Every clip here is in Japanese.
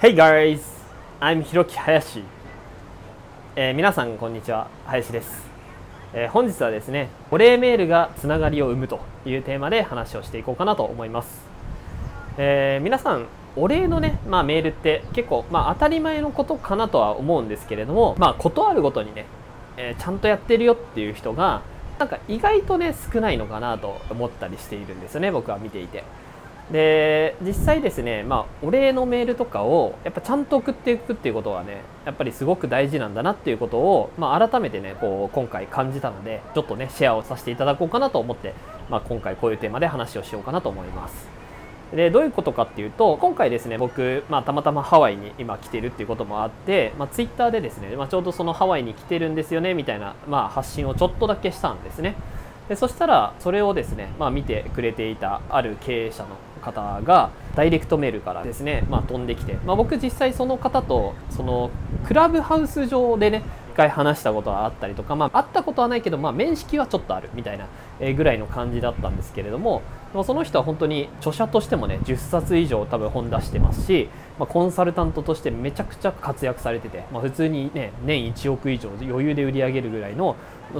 Hey guys, I'm ひろき林、えー、皆さんこんにちは。林です、えー、本日はですねお礼メールがつながりを生むというテーマで話をしていこうかなと思います、えー、皆さんお礼のね、まあ、メールって結構、まあ、当たり前のことかなとは思うんですけれども、まあ、ことあるごとにね、えちゃんとやってるよっていう人がなんか意外とね少ないのかなと思ったりしているんですよね僕は見ていて。で実際ですね、まあ、お礼のメールとかをやっぱちゃんと送っていくっていうことはねやっぱりすごく大事なんだなっていうことを、まあ、改めてねこう今回感じたのでちょっとねシェアをさせていただこうかなと思って、まあ、今回こういうテーマで話をしようかなと思います。でどういうことかっていうと今回ですね僕、まあ、たまたまハワイに今来てるっていうこともあって、まあ、ツイッターでですね、まあ、ちょうどそのハワイに来てるんですよねみたいな、まあ、発信をちょっとだけしたんですねでそしたらそれをですね、まあ、見てくれていたある経営者の方がダイレクトメールからですね、まあ、飛んできて、まあ、僕実際その方とそのクラブハウス上でね一回話したことはあったりとか、まあ、会ったことはないけど、まあ、面識はちょっとあるみたいなぐらいの感じだったんですけれどもその人は本当に著者としてもね10冊以上多分本出してますし、まあ、コンサルタントとしてめちゃくちゃ活躍されてて、まあ、普通にね年1億以上余裕で売り上げるぐらいの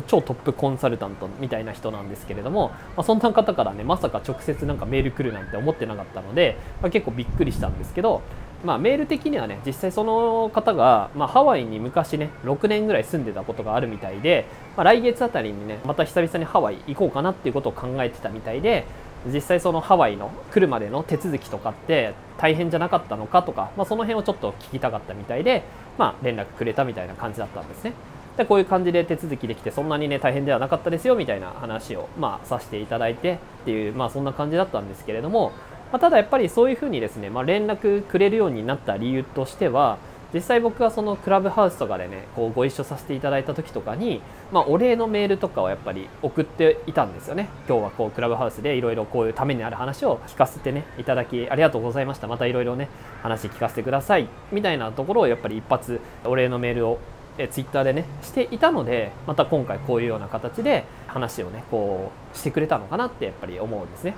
超トップコンサルタントみたいな人なんですけれども、まあ、そんな方からねまさか直接なんかメール来るなんて思ってなかったので、まあ、結構びっくりしたんですけど、まあ、メール的にはね実際その方が、まあ、ハワイに昔ね6年ぐらい住んでたことがあるみたいで、まあ、来月あたりにねまた久々にハワイ行こうかなっていうことを考えてたみたいで実際そのハワイの来るまでの手続きとかって大変じゃなかったのかとか、まあ、その辺をちょっと聞きたかったみたいで、まあ、連絡くれたみたいな感じだったんですね。でこういう感じで手続きできてそんなにね大変ではなかったですよみたいな話を、まあ、させていただいてっていう、まあ、そんな感じだったんですけれども、まあ、ただやっぱりそういうふうにですね、まあ、連絡くれるようになった理由としては実際僕はそのクラブハウスとかでねこうご一緒させていただいた時とかに、まあ、お礼のメールとかをやっぱり送っていたんですよね。今日はこうクラブハウスでいろいろこういうためになる話を聞かせてねいただきありがとうございました。またいろいろね話聞かせてください。みたいなところをやっぱり一発お礼のメールをえツイッターでねしていたのでまた今回こういうような形で話をねこうしてくれたのかなってやっぱり思うんですね。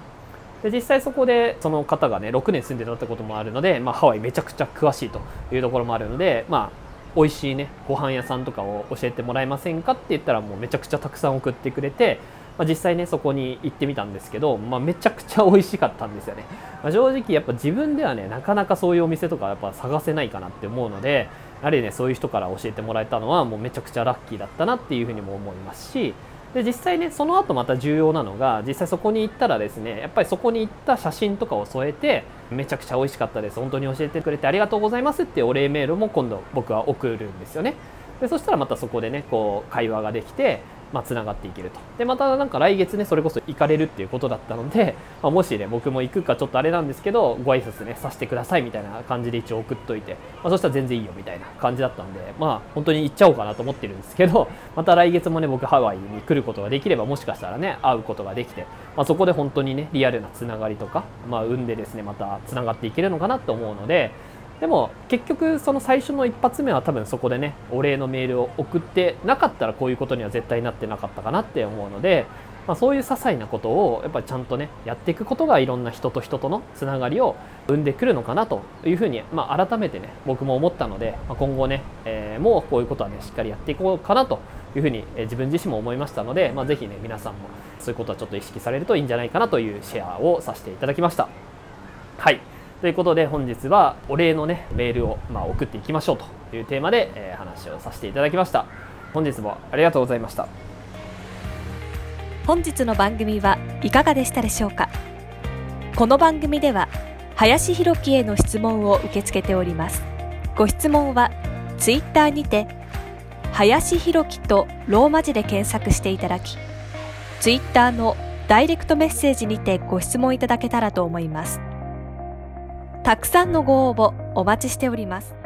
で実際そこでその方がね6年住んでたってこともあるので、まあ、ハワイめちゃくちゃ詳しいというところもあるのでまあ美味しいねご飯屋さんとかを教えてもらえませんかって言ったらもうめちゃくちゃたくさん送ってくれて、まあ、実際ねそこに行ってみたんですけど、まあ、めちゃくちゃ美味しかったんですよね、まあ、正直やっぱ自分ではねなかなかそういうお店とかやっぱ探せないかなって思うのでやはりねそういう人から教えてもらえたのはもうめちゃくちゃラッキーだったなっていうふうにも思いますしで実際ねその後また重要なのが実際そこに行ったらですねやっぱりそこに行った写真とかを添えてめちゃくちゃ美味しかったです本当に教えてくれてありがとうございますってお礼メールも今度僕は送るんですよね。でそしたらまたそこでねこう会話ができてまあ、つながっていけると。で、またなんか来月ね、それこそ行かれるっていうことだったので、まあ、もしね、僕も行くかちょっとあれなんですけど、ご挨拶ね、させてくださいみたいな感じで一応送っといて、まあ、そしたら全然いいよみたいな感じだったんで、まあ、本当に行っちゃおうかなと思ってるんですけど、また来月もね、僕ハワイに来ることができれば、もしかしたらね、会うことができて、まあ、そこで本当にね、リアルなつながりとか、まあ、生んでですね、またつながっていけるのかなと思うので、でも結局その最初の一発目は多分そこでねお礼のメールを送ってなかったらこういうことには絶対なってなかったかなって思うので、まあ、そういう些細なことをやっぱりちゃんとねやっていくことがいろんな人と人とのつながりを生んでくるのかなというふうに、まあ、改めてね僕も思ったので、まあ、今後ね、えー、もうこういうことはねしっかりやっていこうかなというふうに、え、自分自身も思いましたので、まあ、ぜひね皆さんもそういうことはちょっと意識されるといいんじゃないかなというシェアをさせていただきました。はいということで本日はお礼のねメールをま送っていきましょうというテーマで、え話をさせていただきました。本日もありがとうございました。本日の番組はいかがでしたでしょうか？この番組では林博樹への質問を受け付けております。ご質問はツイッターにて林博樹とローマ字で検索していただきツイッターのダイレクトメッセージにてご質問いただけたらと思います。たくさんのご応募お待ちしております。